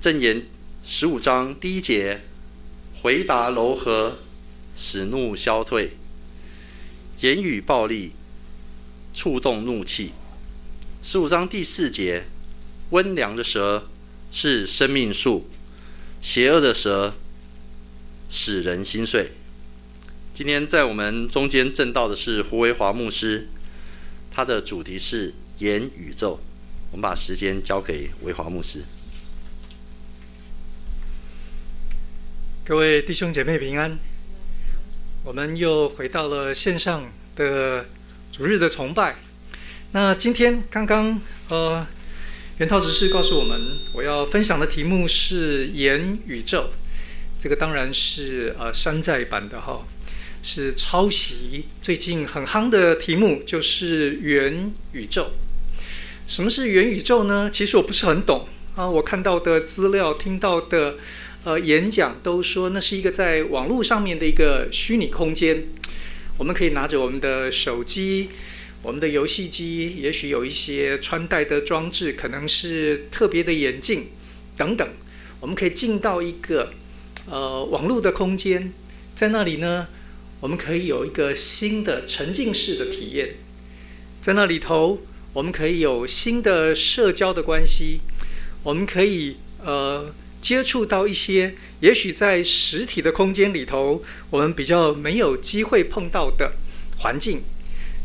箴言十五章第一节，回答柔和，使怒消退；言语暴力，触动怒气。十五章第四节，温良的蛇是生命树，邪恶的蛇使人心碎。今天在我们中间证道的是胡维华牧师，他的主题是言宇宙。我们把时间交给维华牧师。各位弟兄姐妹平安，我们又回到了线上的主日的崇拜。那今天刚刚呃，元涛执事告诉我们，我要分享的题目是言宇宙。这个当然是呃山寨版的哈，是抄袭最近很夯的题目，就是元宇宙。什么是元宇宙呢？其实我不是很懂啊。我看到的资料、听到的呃演讲都说，那是一个在网络上面的一个虚拟空间。我们可以拿着我们的手机。我们的游戏机也许有一些穿戴的装置，可能是特别的眼镜等等。我们可以进到一个呃网络的空间，在那里呢，我们可以有一个新的沉浸式的体验。在那里头，我们可以有新的社交的关系，我们可以呃接触到一些也许在实体的空间里头，我们比较没有机会碰到的环境。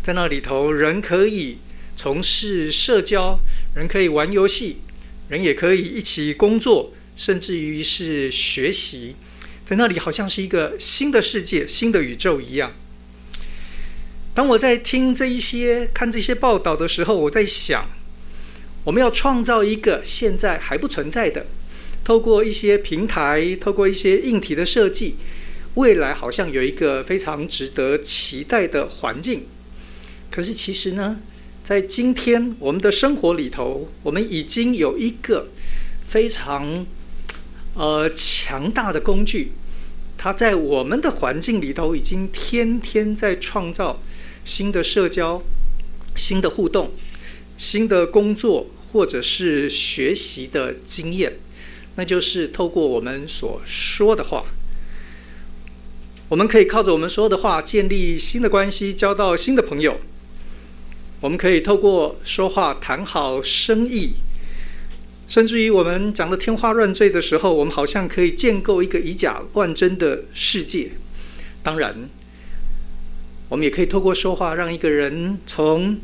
在那里头，人可以从事社交，人可以玩游戏，人也可以一起工作，甚至于是学习。在那里，好像是一个新的世界、新的宇宙一样。当我在听这一些、看这些报道的时候，我在想，我们要创造一个现在还不存在的，透过一些平台，透过一些硬体的设计，未来好像有一个非常值得期待的环境。可是，其实呢，在今天我们的生活里头，我们已经有一个非常呃强大的工具，它在我们的环境里头已经天天在创造新的社交、新的互动、新的工作或者是学习的经验，那就是透过我们所说的话，我们可以靠着我们说的话建立新的关系，交到新的朋友。我们可以透过说话谈好生意，甚至于我们讲的天花乱坠的时候，我们好像可以建构一个以假乱真的世界。当然，我们也可以透过说话，让一个人从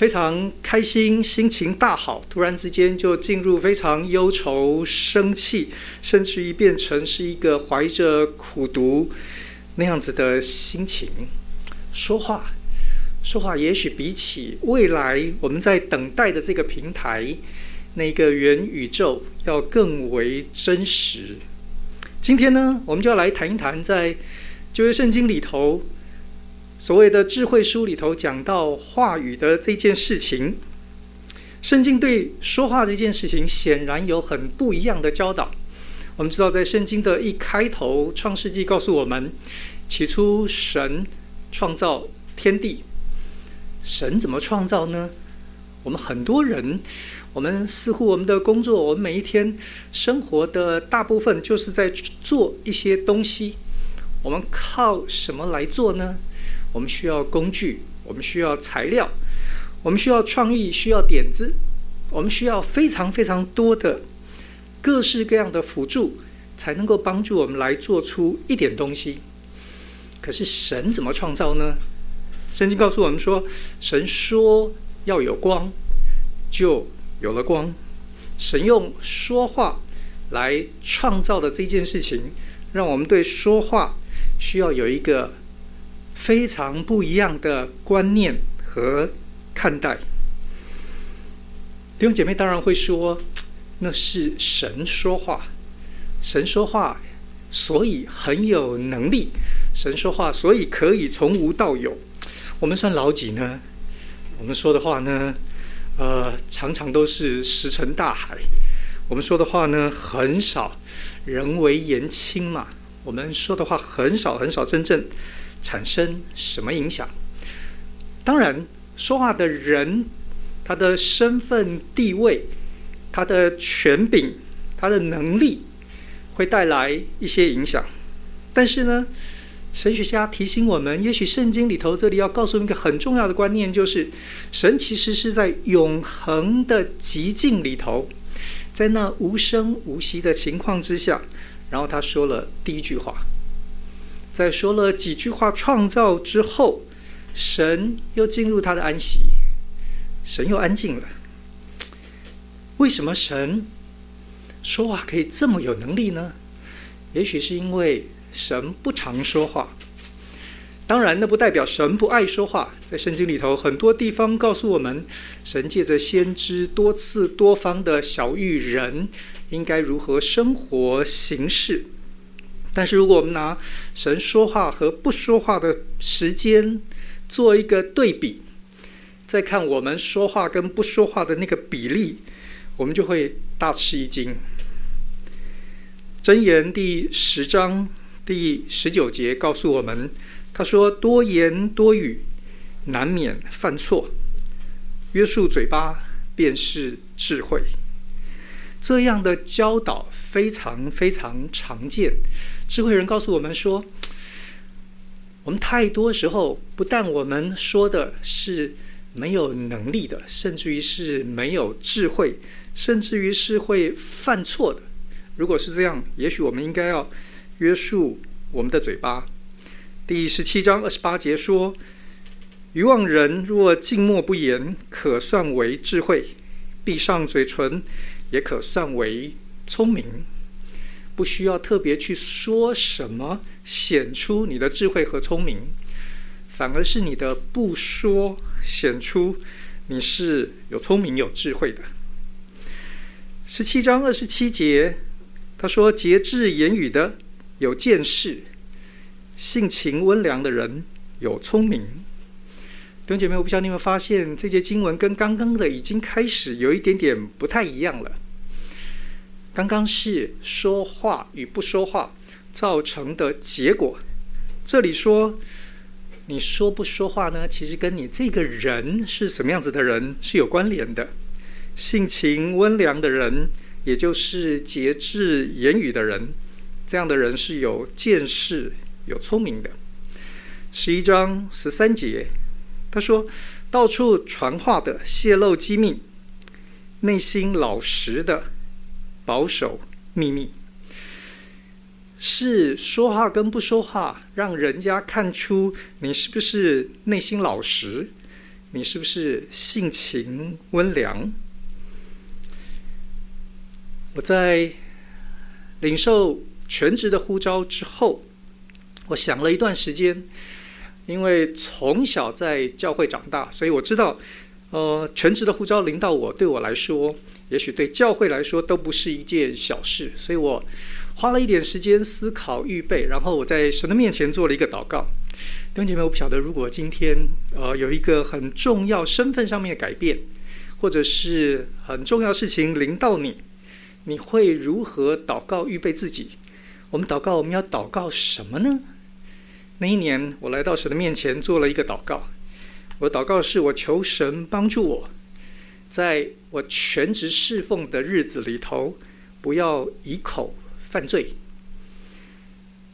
非常开心、心情大好，突然之间就进入非常忧愁、生气，甚至于变成是一个怀着苦读那样子的心情。说话。说话也许比起未来我们在等待的这个平台，那个元宇宙要更为真实。今天呢，我们就要来谈一谈在旧约圣经里头所谓的智慧书里头讲到话语的这件事情。圣经对说话这件事情显然有很不一样的教导。我们知道，在圣经的一开头，《创世纪》告诉我们，起初神创造天地。神怎么创造呢？我们很多人，我们似乎我们的工作，我们每一天生活的大部分就是在做一些东西。我们靠什么来做呢？我们需要工具，我们需要材料，我们需要创意，需要点子，我们需要非常非常多的各式各样的辅助，才能够帮助我们来做出一点东西。可是神怎么创造呢？圣经告诉我们说，神说要有光，就有了光。神用说话来创造的这件事情，让我们对说话需要有一个非常不一样的观念和看待。弟兄姐妹当然会说，那是神说话，神说话，所以很有能力。神说话，所以可以从无到有。我们算老几呢？我们说的话呢，呃，常常都是石沉大海。我们说的话呢，很少人微言轻嘛。我们说的话很少很少真正产生什么影响。当然，说话的人，他的身份地位，他的权柄，他的能力会带来一些影响。但是呢，神学家提醒我们，也许圣经里头这里要告诉一个很重要的观念，就是神其实是在永恒的寂静里头，在那无声无息的情况之下，然后他说了第一句话，在说了几句话创造之后，神又进入他的安息，神又安静了。为什么神说话可以这么有能力呢？也许是因为。神不常说话，当然，那不代表神不爱说话。在圣经里头，很多地方告诉我们，神借着先知多次多方的晓諭人应该如何生活行事。但是，如果我们拿神说话和不说话的时间做一个对比，再看我们说话跟不说话的那个比例，我们就会大吃一惊。箴言第十章。第十九节告诉我们，他说：“多言多语，难免犯错；约束嘴巴，便是智慧。”这样的教导非常非常常见。智慧人告诉我们说，我们太多时候，不但我们说的是没有能力的，甚至于是没有智慧，甚至于是会犯错的。如果是这样，也许我们应该要。约束我们的嘴巴。第十七章二十八节说：“愚妄人若静默不言，可算为智慧；闭上嘴唇，也可算为聪明。”不需要特别去说什么，显出你的智慧和聪明，反而是你的不说显出你是有聪明有智慧的。十七章二十七节，他说：“节制言语的。”有见识、性情温良的人有聪明。弟兄姐妹，我不知道你有没有发现，这节经文跟刚刚的已经开始有一点点不太一样了。刚刚是说话与不说话造成的结果，这里说你说不说话呢，其实跟你这个人是什么样子的人是有关联的。性情温良的人，也就是节制言语的人。这样的人是有见识、有聪明的。十一章十三节，他说：“到处传话的泄露机密，内心老实的保守秘密。”是说话跟不说话，让人家看出你是不是内心老实，你是不是性情温良。我在领受。全职的呼召之后，我想了一段时间，因为从小在教会长大，所以我知道，呃，全职的呼召临到我，对我来说，也许对教会来说都不是一件小事，所以我花了一点时间思考预备，然后我在神的面前做了一个祷告。弟兄姐妹，我不晓得，如果今天呃有一个很重要身份上面的改变，或者是很重要事情临到你，你会如何祷告预备自己？我们祷告，我们要祷告什么呢？那一年，我来到神的面前做了一个祷告。我祷告是我求神帮助我，在我全职侍奉的日子里头，不要以口犯罪。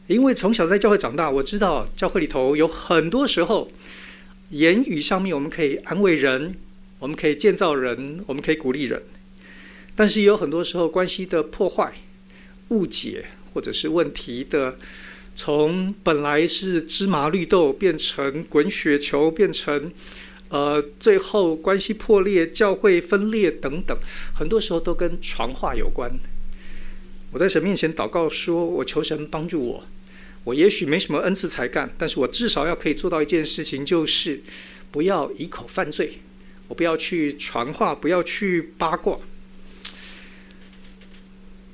因为从小在教会长大，我知道教会里头有很多时候，言语上面我们可以安慰人，我们可以建造人，我们可以鼓励人，但是也有很多时候关系的破坏、误解。或者是问题的，从本来是芝麻绿豆变成滚雪球，变成呃，最后关系破裂、教会分裂等等，很多时候都跟传话有关。我在神面前祷告说：“我求神帮助我。我也许没什么恩赐才干，但是我至少要可以做到一件事情，就是不要以口犯罪。我不要去传话，不要去八卦。”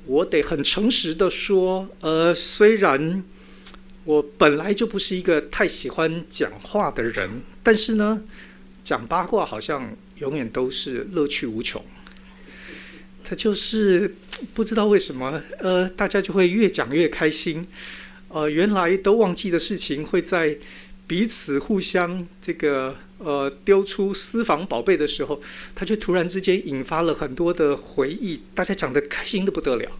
我得很诚实的说，呃，虽然我本来就不是一个太喜欢讲话的人，但是呢，讲八卦好像永远都是乐趣无穷。他就是不知道为什么，呃，大家就会越讲越开心。呃，原来都忘记的事情，会在彼此互相这个呃丢出私房宝贝的时候，他就突然之间引发了很多的回忆，大家讲得开心得不得了。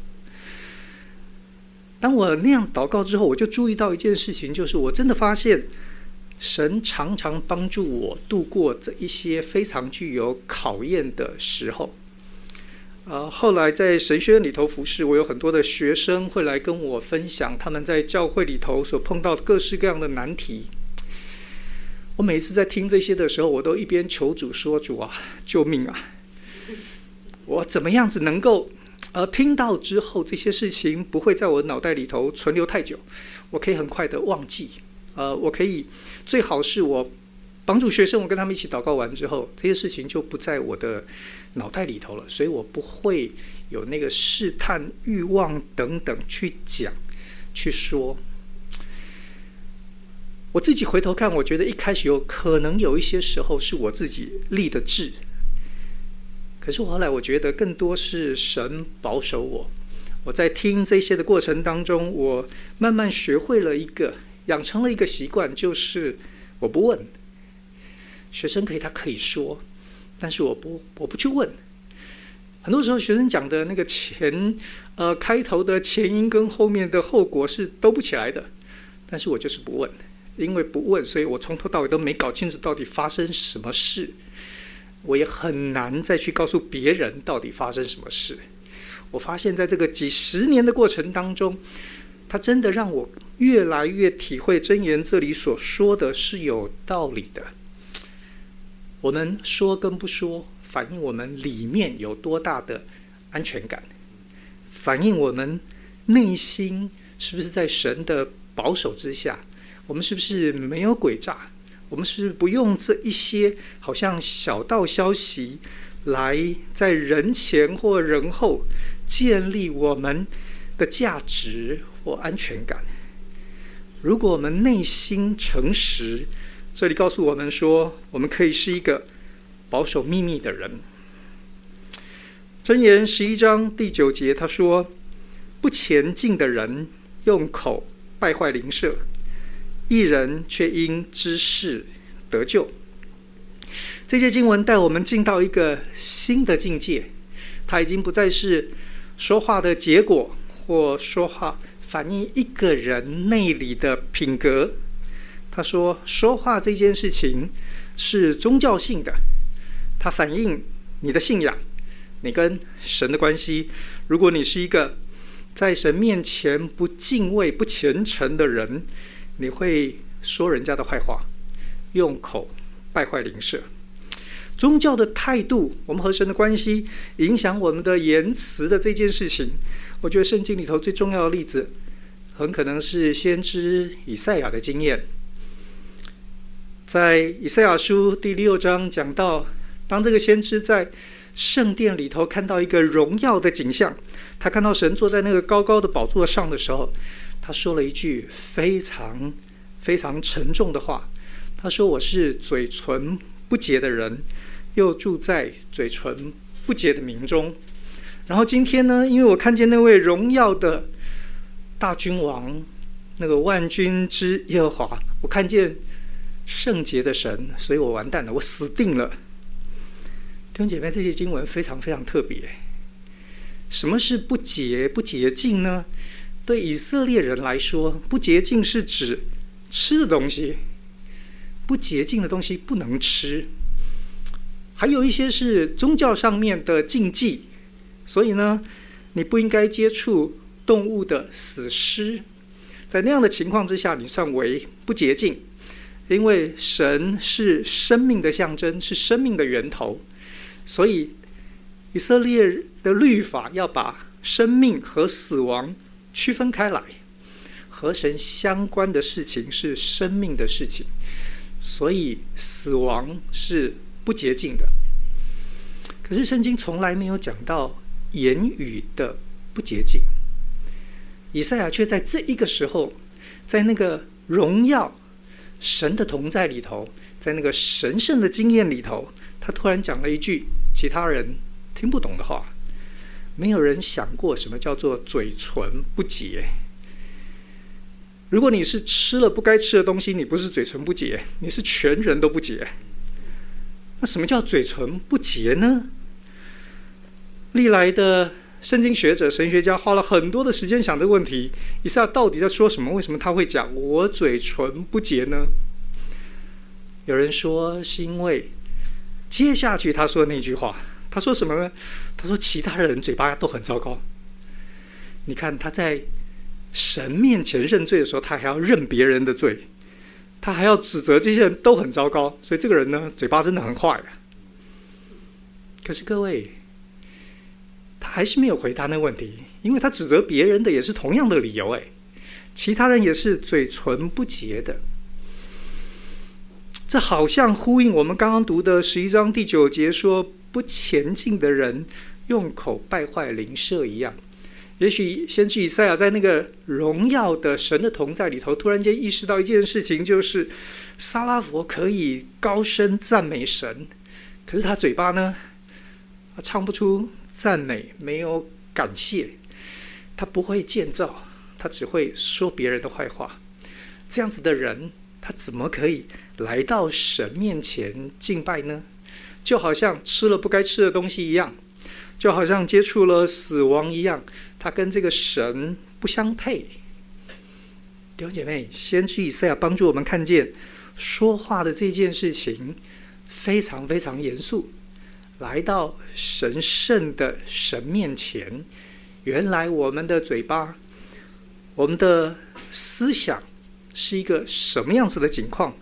当我那样祷告之后，我就注意到一件事情，就是我真的发现，神常常帮助我度过这一些非常具有考验的时候。呃，后来在神学院里头服侍，我有很多的学生会来跟我分享他们在教会里头所碰到各式各样的难题。我每次在听这些的时候，我都一边求主说：“主啊，救命啊！我怎么样子能够呃听到之后这些事情不会在我脑袋里头存留太久？我可以很快的忘记。呃，我可以最好是我帮助学生，我跟他们一起祷告完之后，这些事情就不在我的。”脑袋里头了，所以我不会有那个试探欲望等等去讲、去说。我自己回头看，我觉得一开始有可能有一些时候是我自己立的志，可是后来我觉得更多是神保守我。我在听这些的过程当中，我慢慢学会了一个，养成了一个习惯，就是我不问。学生可以，他可以说。但是我不，我不去问。很多时候，学生讲的那个前，呃，开头的前因跟后面的后果是兜不起来的。但是我就是不问，因为不问，所以我从头到尾都没搞清楚到底发生什么事。我也很难再去告诉别人到底发生什么事。我发现在这个几十年的过程当中，它真的让我越来越体会真言这里所说的是有道理的。我们说跟不说，反映我们里面有多大的安全感，反映我们内心是不是在神的保守之下，我们是不是没有诡诈，我们是不用这一些好像小道消息来在人前或人后建立我们的价值或安全感。如果我们内心诚实。这里告诉我们说，我们可以是一个保守秘密的人。箴言十一章第九节，他说：“不前进的人用口败坏邻舍，一人却因知识得救。”这些经文带我们进到一个新的境界，它已经不再是说话的结果，或说话反映一个人内里的品格。他说：“说话这件事情是宗教性的，它反映你的信仰，你跟神的关系。如果你是一个在神面前不敬畏、不虔诚的人，你会说人家的坏话，用口败坏邻舍。宗教的态度，我们和神的关系，影响我们的言辞的这件事情，我觉得圣经里头最重要的例子，很可能是先知以赛亚的经验。”在以赛亚书第六章讲到，当这个先知在圣殿里头看到一个荣耀的景象，他看到神坐在那个高高的宝座上的时候，他说了一句非常非常沉重的话。他说：“我是嘴唇不洁的人，又住在嘴唇不洁的民中。”然后今天呢，因为我看见那位荣耀的大君王，那个万军之耶和华，我看见。圣洁的神，所以我完蛋了，我死定了。弟兄姐妹，这些经文非常非常特别。什么是不洁、不洁净呢？对以色列人来说，不洁净是指吃的东西，不洁净的东西不能吃。还有一些是宗教上面的禁忌，所以呢，你不应该接触动物的死尸。在那样的情况之下，你算为不洁净。因为神是生命的象征，是生命的源头，所以以色列的律法要把生命和死亡区分开来。和神相关的事情是生命的事情，所以死亡是不洁净的。可是圣经从来没有讲到言语的不洁净，以赛亚却在这一个时候，在那个荣耀。神的同在里头，在那个神圣的经验里头，他突然讲了一句其他人听不懂的话。没有人想过什么叫做嘴唇不洁。如果你是吃了不该吃的东西，你不是嘴唇不洁，你是全人都不洁。那什么叫嘴唇不洁呢？历来的圣经学者、神学家花了很多的时间想这个问题：以撒到底在说什么？为什么他会讲我嘴唇不洁呢？有人说是因为接下去他说的那句话，他说什么呢？他说其他人嘴巴都很糟糕。你看他在神面前认罪的时候，他还要认别人的罪。他还要指责这些人都很糟糕，所以这个人呢，嘴巴真的很坏啊。可是各位，他还是没有回答那问题，因为他指责别人的也是同样的理由。哎，其他人也是嘴唇不洁的。这好像呼应我们刚刚读的十一章第九节说：“不前进的人用口败坏灵舍一样。”也许先知以赛亚在那个荣耀的神的同在里头，突然间意识到一件事情，就是撒拉弗可以高声赞美神，可是他嘴巴呢，他唱不出赞美，没有感谢，他不会建造，他只会说别人的坏话。这样子的人，他怎么可以来到神面前敬拜呢？就好像吃了不该吃的东西一样。就好像接触了死亡一样，他跟这个神不相配。弟兄姐妹，先知以赛亚帮助我们看见说话的这件事情非常非常严肃。来到神圣的神面前，原来我们的嘴巴、我们的思想是一个什么样子的情况？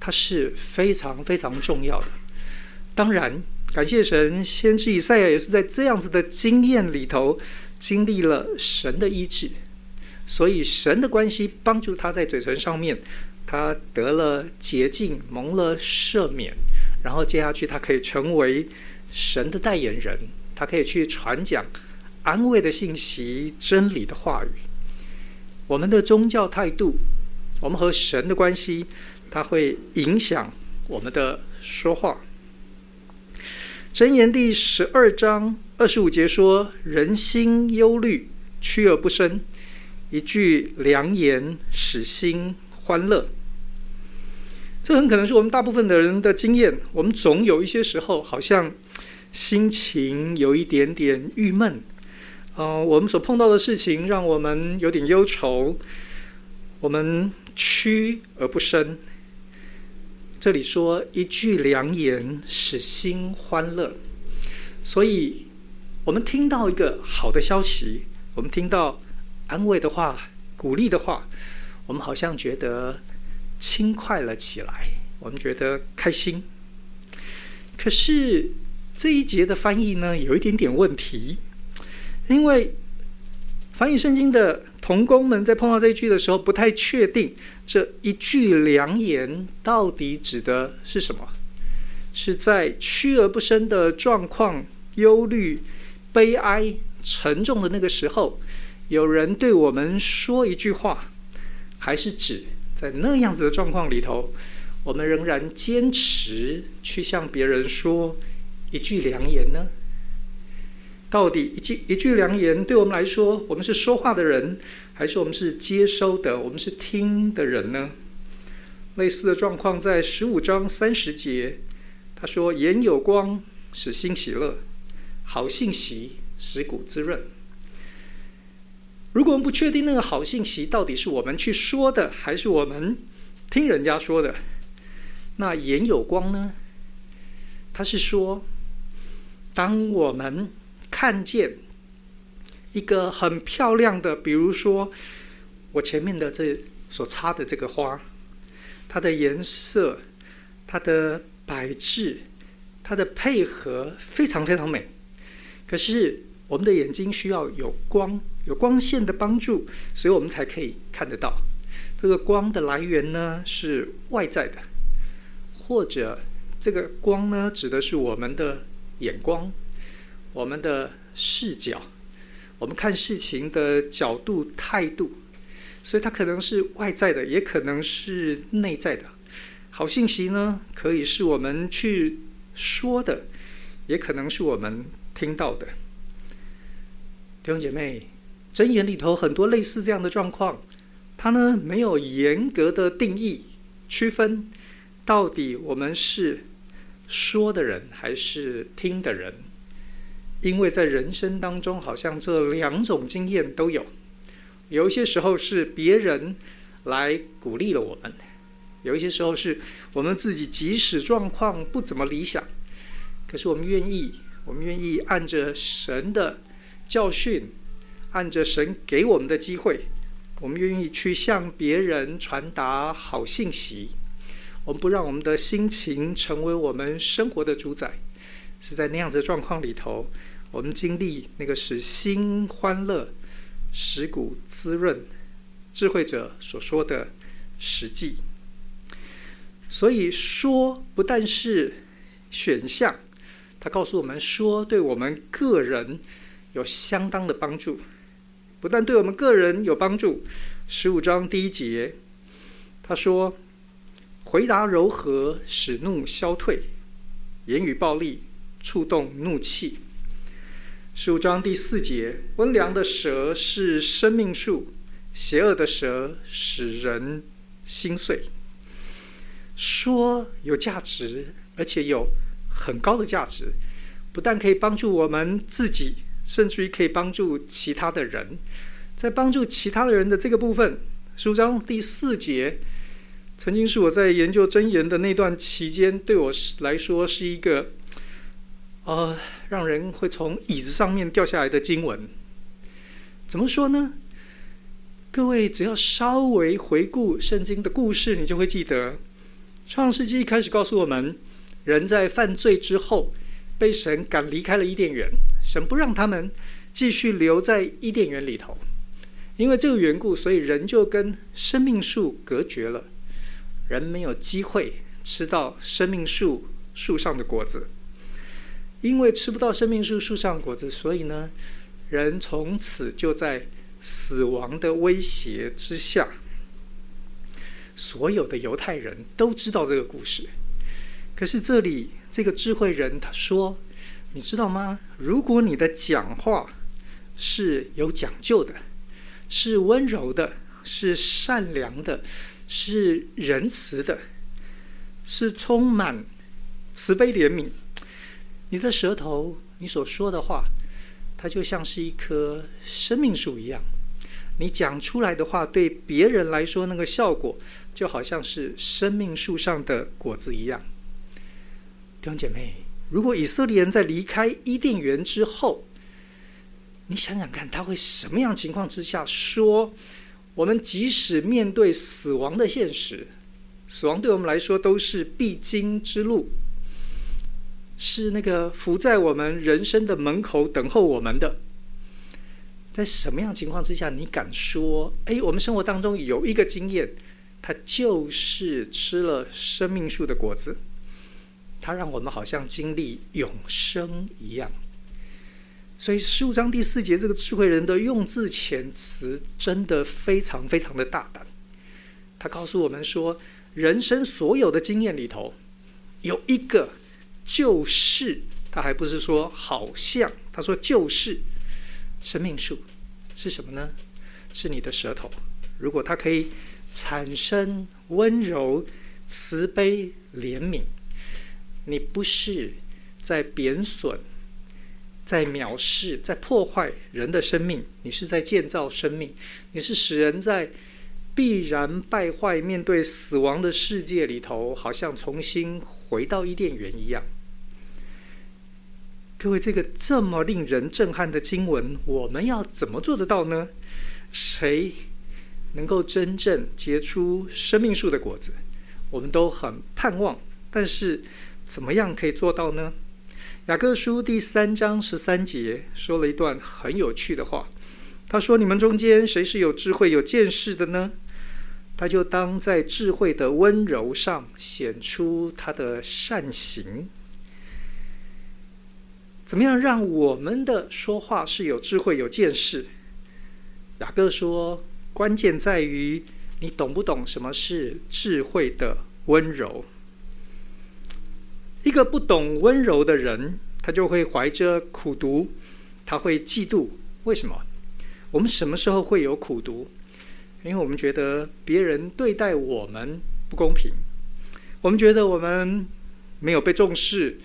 它是非常非常重要的。当然。感谢神，先知以赛亚也是在这样子的经验里头经历了神的医治，所以神的关系帮助他在嘴唇上面，他得了洁净，蒙了赦免，然后接下去他可以成为神的代言人，他可以去传讲安慰的信息、真理的话语。我们的宗教态度，我们和神的关系，它会影响我们的说话。箴言第十二章二十五节说：“人心忧虑，屈而不伸；一句良言，使心欢乐。”这很可能是我们大部分的人的经验。我们总有一些时候，好像心情有一点点郁闷。呃，我们所碰到的事情让我们有点忧愁，我们屈而不伸。这里说一句良言使心欢乐，所以我们听到一个好的消息，我们听到安慰的话、鼓励的话，我们好像觉得轻快了起来，我们觉得开心。可是这一节的翻译呢，有一点点问题，因为翻译圣经的。同工们在碰到这一句的时候，不太确定这一句良言到底指的是什么？是在屈而不伸的状况、忧虑、悲哀、沉重的那个时候，有人对我们说一句话，还是指在那样子的状况里头，我们仍然坚持去向别人说一句良言呢？到底一句一句良言对我们来说，我们是说话的人，还是我们是接收的，我们是听的人呢？类似的状况在十五章三十节，他说：“眼有光，使心喜乐；好信息使骨滋润。”如果我们不确定那个好信息到底是我们去说的，还是我们听人家说的，那眼有光呢？他是说，当我们看见一个很漂亮的，比如说我前面的这所插的这个花，它的颜色、它的摆置、它的配合非常非常美。可是我们的眼睛需要有光、有光线的帮助，所以我们才可以看得到。这个光的来源呢，是外在的，或者这个光呢，指的是我们的眼光。我们的视角，我们看事情的角度、态度，所以它可能是外在的，也可能是内在的。好信息呢，可以是我们去说的，也可能是我们听到的。弟兄姐妹，箴言里头很多类似这样的状况，它呢没有严格的定义区分，到底我们是说的人还是听的人？因为在人生当中，好像这两种经验都有。有一些时候是别人来鼓励了我们，有一些时候是我们自己即使状况不怎么理想，可是我们愿意，我们愿意按着神的教训，按着神给我们的机会，我们愿意去向别人传达好信息。我们不让我们的心情成为我们生活的主宰。是在那样子的状况里头，我们经历那个使心欢乐、使骨滋润、智慧者所说的实际。所以说，不但是选项，他告诉我们说，对我们个人有相当的帮助。不但对我们个人有帮助，十五章第一节，他说：“回答柔和，使怒消退；言语暴力。”触动怒气。十五章第四节，温良的蛇是生命树，邪恶的蛇使人心碎。说有价值，而且有很高的价值，不但可以帮助我们自己，甚至于可以帮助其他的人。在帮助其他的人的这个部分，十五章第四节，曾经是我在研究箴言的那段期间，对我来说是一个。呃，让人会从椅子上面掉下来的经文，怎么说呢？各位只要稍微回顾圣经的故事，你就会记得，创世纪一开始告诉我们，人在犯罪之后被神赶离开了伊甸园，神不让他们继续留在伊甸园里头，因为这个缘故，所以人就跟生命树隔绝了，人没有机会吃到生命树树上的果子。因为吃不到生命树树上果子，所以呢，人从此就在死亡的威胁之下。所有的犹太人都知道这个故事，可是这里这个智慧人他说：“你知道吗？如果你的讲话是有讲究的，是温柔的，是善良的，是仁慈的，是充满慈悲怜悯。”你的舌头，你所说的话，它就像是一棵生命树一样。你讲出来的话，对别人来说，那个效果就好像是生命树上的果子一样。弟兄姐妹，如果以色列人在离开伊甸园之后，你想想看，他会什么样情况之下说：我们即使面对死亡的现实，死亡对我们来说都是必经之路。是那个伏在我们人生的门口等候我们的，在什么样情况之下，你敢说？哎，我们生活当中有一个经验，它就是吃了生命树的果子，它让我们好像经历永生一样。所以十五章第四节，这个智慧人的用字遣词真的非常非常的大胆。他告诉我们说，人生所有的经验里头，有一个。就是，他还不是说好像，他说就是生命树是什么呢？是你的舌头。如果它可以产生温柔、慈悲、怜悯，你不是在贬损、在藐视、在破坏人的生命，你是在建造生命，你是使人在必然败坏、面对死亡的世界里头，好像重新回到伊甸园一样。各位，这个这么令人震撼的经文，我们要怎么做得到呢？谁能够真正结出生命树的果子？我们都很盼望，但是怎么样可以做到呢？雅各书第三章十三节说了一段很有趣的话，他说：“你们中间谁是有智慧、有见识的呢？他就当在智慧的温柔上显出他的善行。”怎么样让我们的说话是有智慧、有见识？雅各说，关键在于你懂不懂什么是智慧的温柔。一个不懂温柔的人，他就会怀着苦毒，他会嫉妒。为什么？我们什么时候会有苦毒？因为我们觉得别人对待我们不公平，我们觉得我们没有被重视，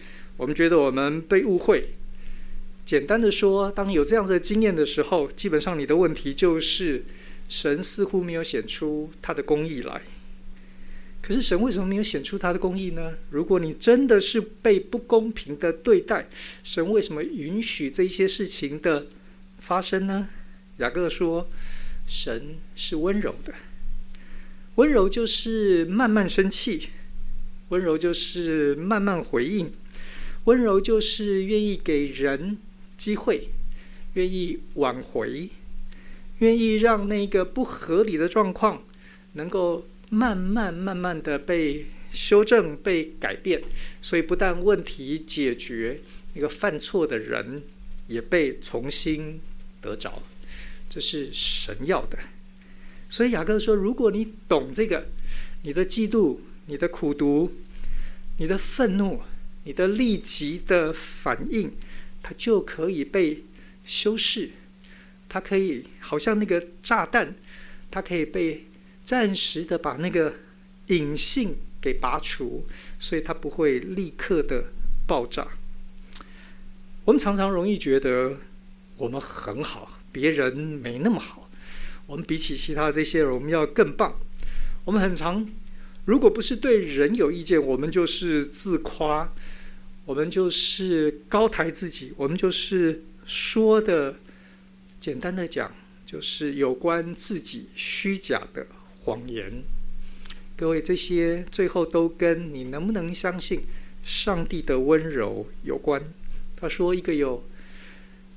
我们觉得我们被误会。简单的说，当有这样的经验的时候，基本上你的问题就是神似乎没有显出他的公义来。可是神为什么没有显出他的公义呢？如果你真的是被不公平的对待，神为什么允许这些事情的发生呢？雅各说，神是温柔的，温柔就是慢慢生气，温柔就是慢慢回应，温柔就是愿意给人机会，愿意挽回，愿意让那个不合理的状况能够。慢慢慢慢的被修正、被改变，所以不但问题解决，那个犯错的人也被重新得着，这是神要的。所以雅各说：“如果你懂这个，你的嫉妒、你的苦读、你的愤怒、你的立即的反应，它就可以被修饰，它可以好像那个炸弹，它可以被。”暂时的把那个隐性给拔除，所以它不会立刻的爆炸。我们常常容易觉得我们很好，别人没那么好。我们比起其他这些人，我们要更棒。我们很常，如果不是对人有意见，我们就是自夸，我们就是高抬自己，我们就是说的，简单的讲，就是有关自己虚假的。谎言，各位，这些最后都跟你能不能相信上帝的温柔有关。他说：“一个有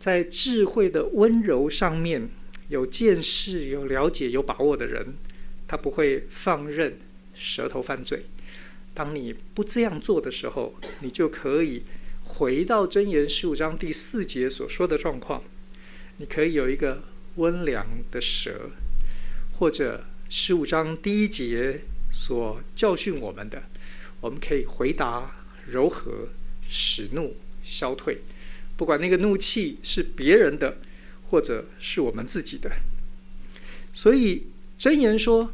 在智慧的温柔上面有见识、有了解、有把握的人，他不会放任舌头犯罪。当你不这样做的时候，你就可以回到箴言十五章第四节所说的状况，你可以有一个温良的舌，或者。”十五章第一节所教训我们的，我们可以回答柔和，使怒消退。不管那个怒气是别人的，或者是我们自己的。所以箴言说：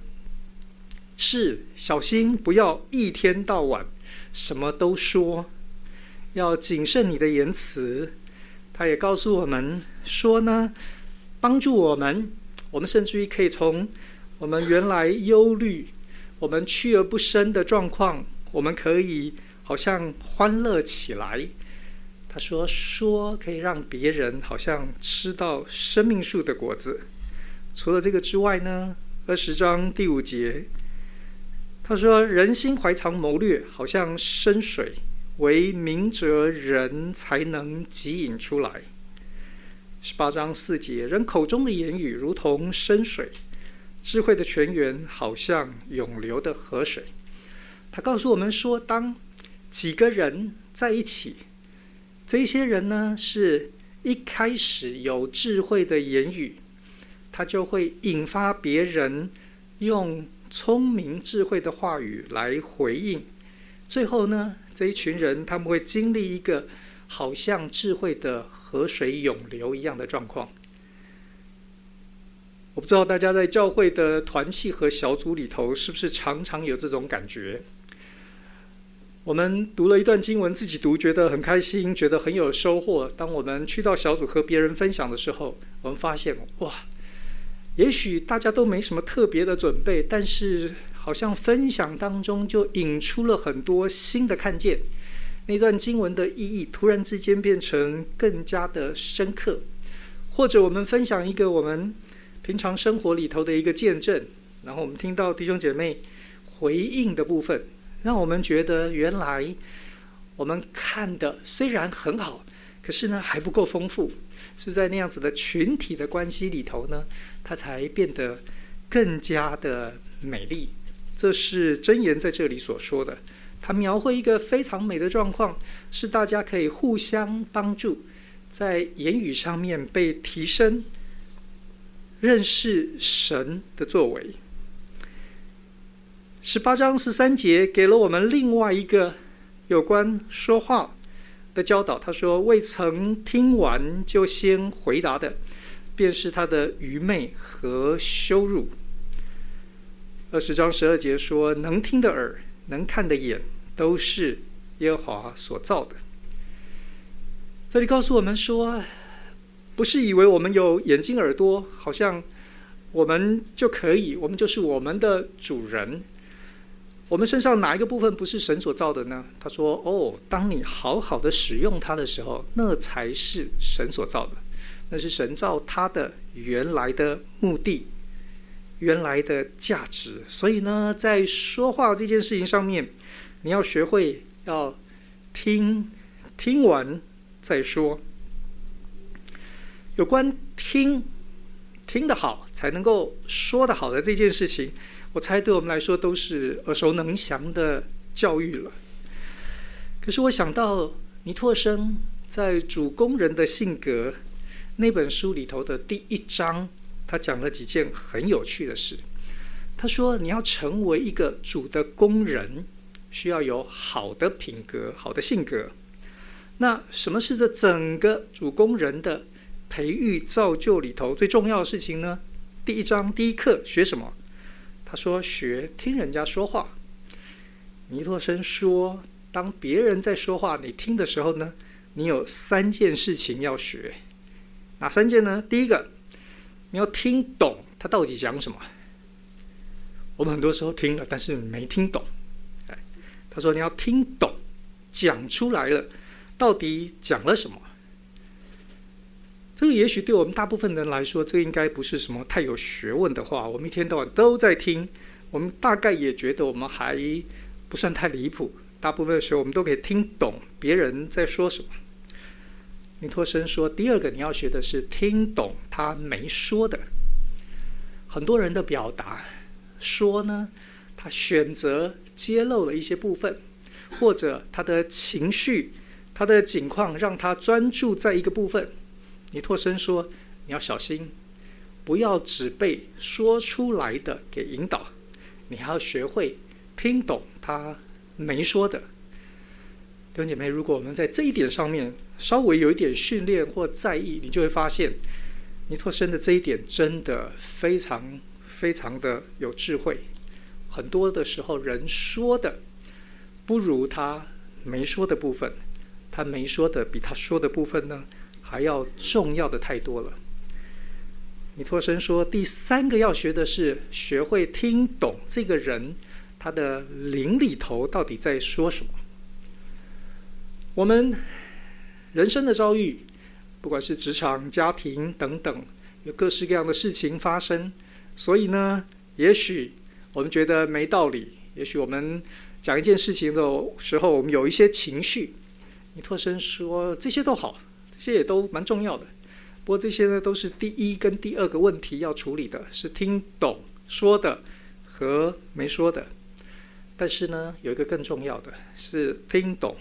是小心，不要一天到晚什么都说，要谨慎你的言辞。他也告诉我们说呢，帮助我们，我们甚至于可以从。我们原来忧虑，我们去而不生的状况，我们可以好像欢乐起来。他说：“说可以让别人好像吃到生命树的果子。”除了这个之外呢，二十章第五节，他说：“人心怀藏谋略，好像深水，唯明哲人才能汲引出来。”十八章四节，人口中的言语如同深水。智慧的泉源好像涌流的河水。他告诉我们说，当几个人在一起，这些人呢，是一开始有智慧的言语，他就会引发别人用聪明智慧的话语来回应。最后呢，这一群人他们会经历一个好像智慧的河水涌流一样的状况。我不知道大家在教会的团契和小组里头，是不是常常有这种感觉？我们读了一段经文，自己读觉得很开心，觉得很有收获。当我们去到小组和别人分享的时候，我们发现，哇，也许大家都没什么特别的准备，但是好像分享当中就引出了很多新的看见。那段经文的意义突然之间变成更加的深刻，或者我们分享一个我们。平常生活里头的一个见证，然后我们听到弟兄姐妹回应的部分，让我们觉得原来我们看的虽然很好，可是呢还不够丰富，是在那样子的群体的关系里头呢，它才变得更加的美丽。这是箴言在这里所说的，它描绘一个非常美的状况，是大家可以互相帮助，在言语上面被提升。认识神的作为。十八章十三节给了我们另外一个有关说话的教导。他说：“未曾听完就先回答的，便是他的愚昧和羞辱。”二十章十二节说：“能听的耳，能看的眼，都是耶和华所造的。这里告诉我们说，不是以为我们有眼睛耳朵，好像我们就可以，我们就是我们的主人。我们身上哪一个部分不是神所造的呢？他说：“哦，当你好好的使用它的时候，那才是神所造的，那是神造它的原来的目的，原来的价值。所以呢，在说话这件事情上面，你要学会要听，听完再说。有关听，听得好才能够说得好的这件事情。”我猜对我们来说都是耳熟能详的教育了。可是我想到尼托生在《主工人的性格》那本书里头的第一章，他讲了几件很有趣的事。他说：“你要成为一个主的工人，需要有好的品格、好的性格。那什么是这整个主工人的培育造就里头最重要的事情呢？第一章第一课学什么？”他说：“学听人家说话。”尼托生说：“当别人在说话，你听的时候呢，你有三件事情要学。哪三件呢？第一个，你要听懂他到底讲什么。我们很多时候听了，但是没听懂。他说你要听懂，讲出来了，到底讲了什么。”这个也许对我们大部分人来说，这应该不是什么太有学问的话。我们一天到晚都在听，我们大概也觉得我们还不算太离谱。大部分的时候，我们都可以听懂别人在说什么。尼托生说，第二个你要学的是听懂他没说的。很多人的表达说呢，他选择揭露了一些部分，或者他的情绪、他的境况，让他专注在一个部分。尼托生说：“你要小心，不要只被说出来的给引导，你还要学会听懂他没说的。”弟兄姐妹，如果我们在这一点上面稍微有一点训练或在意，你就会发现，尼托生的这一点真的非常非常的有智慧。很多的时候，人说的不如他没说的部分，他没说的比他说的部分呢，还要重要的太多了。尼托生说，第三个要学的是学会听懂这个人他的灵里头到底在说什么。我们人生的遭遇，不管是职场、家庭等等，有各式各样的事情发生。所以呢，也许我们觉得没道理，也许我们讲一件事情的时候，我们有一些情绪。尼托生说，这些都好。这些也都蛮重要的，不过这些呢，都是第一跟第二个问题要处理的，是听懂说的和没说的。但是呢，有一个更重要的是听懂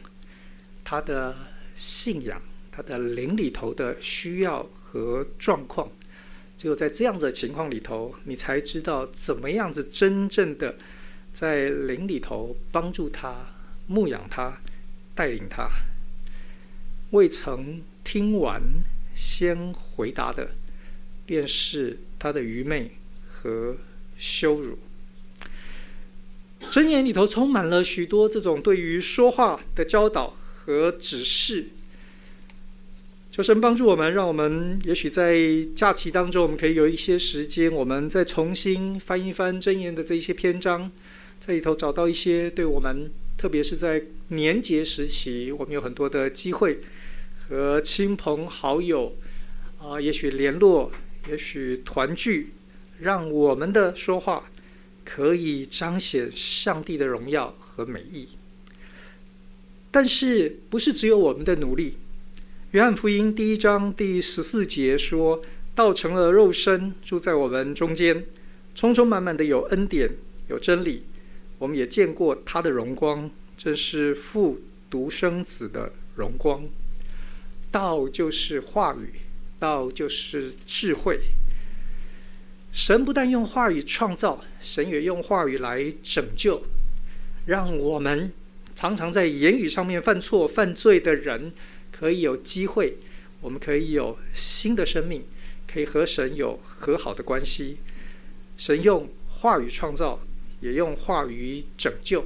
他的信仰、他的灵里头的需要和状况。只有在这样的情况里头，你才知道怎么样子真正的在灵里头帮助他、牧养他、带领他。未曾。听完，先回答的，便是他的愚昧和羞辱。箴言里头充满了许多这种对于说话的教导和指示。求神帮助我们，让我们也许在假期当中，我们可以有一些时间，我们再重新翻一翻箴言的这一些篇章，在里头找到一些对我们，特别是在年节时期，我们有很多的机会。和亲朋好友啊，也许联络，也许团聚，让我们的说话可以彰显上帝的荣耀和美意。但是，不是只有我们的努力。约翰福音第一章第十四节说：“道成了肉身，住在我们中间，充充满满的有恩典，有真理。我们也见过他的荣光，这是父独生子的荣光。”道就是话语，道就是智慧。神不但用话语创造，神也用话语来拯救，让我们常常在言语上面犯错、犯罪的人，可以有机会，我们可以有新的生命，可以和神有和好的关系。神用话语创造，也用话语拯救。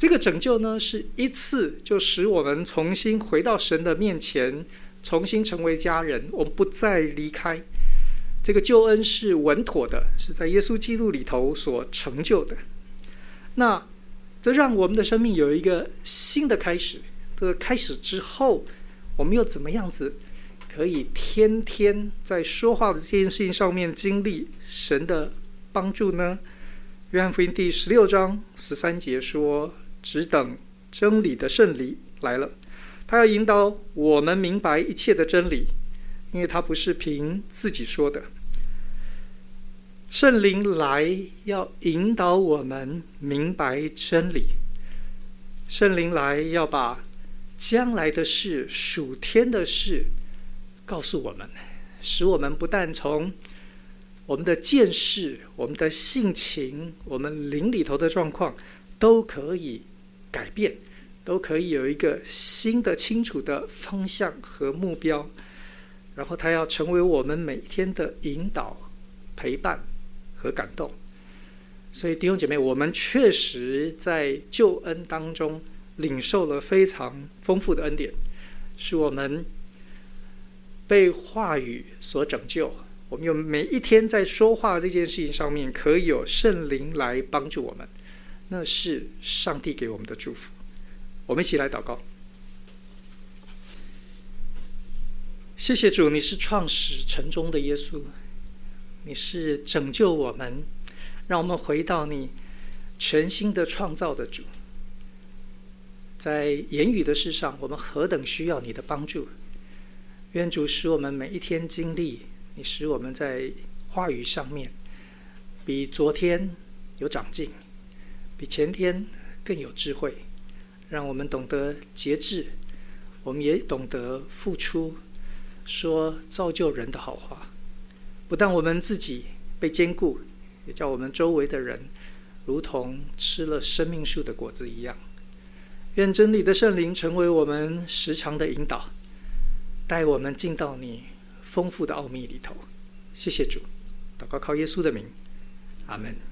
这个拯救呢，是一次就使我们重新回到神的面前，重新成为家人，我们不再离开。这个救恩是稳妥的，是在耶稣基督里头所成就的。那这让我们的生命有一个新的开始。这个开始之后，我们又怎么样子可以天天在说话的这件事情上面经历神的帮助呢？约翰福音第十六章十三节说：“只等真理的圣灵来了，他要引导我们明白一切的真理，因为他不是凭自己说的。圣灵来要引导我们明白真理，圣灵来要把。”将来的事、属天的事，告诉我们，使我们不但从我们的见识、我们的性情、我们灵里头的状况，都可以改变，都可以有一个新的、清楚的方向和目标。然后，他要成为我们每天的引导、陪伴和感动。所以，弟兄姐妹，我们确实在救恩当中。领受了非常丰富的恩典，是我们被话语所拯救。我们有每一天在说话这件事情上面，可以有圣灵来帮助我们，那是上帝给我们的祝福。我们一起来祷告。谢谢主，你是创始成终的耶稣，你是拯救我们，让我们回到你全新的创造的主。在言语的事上，我们何等需要你的帮助！愿主使我们每一天经历，你使我们在话语上面比昨天有长进，比前天更有智慧，让我们懂得节制，我们也懂得付出，说造就人的好话。不但我们自己被坚固，也叫我们周围的人如同吃了生命树的果子一样。愿真理的圣灵成为我们时常的引导，带我们进到你丰富的奥秘里头。谢谢主，祷告靠耶稣的名，阿门。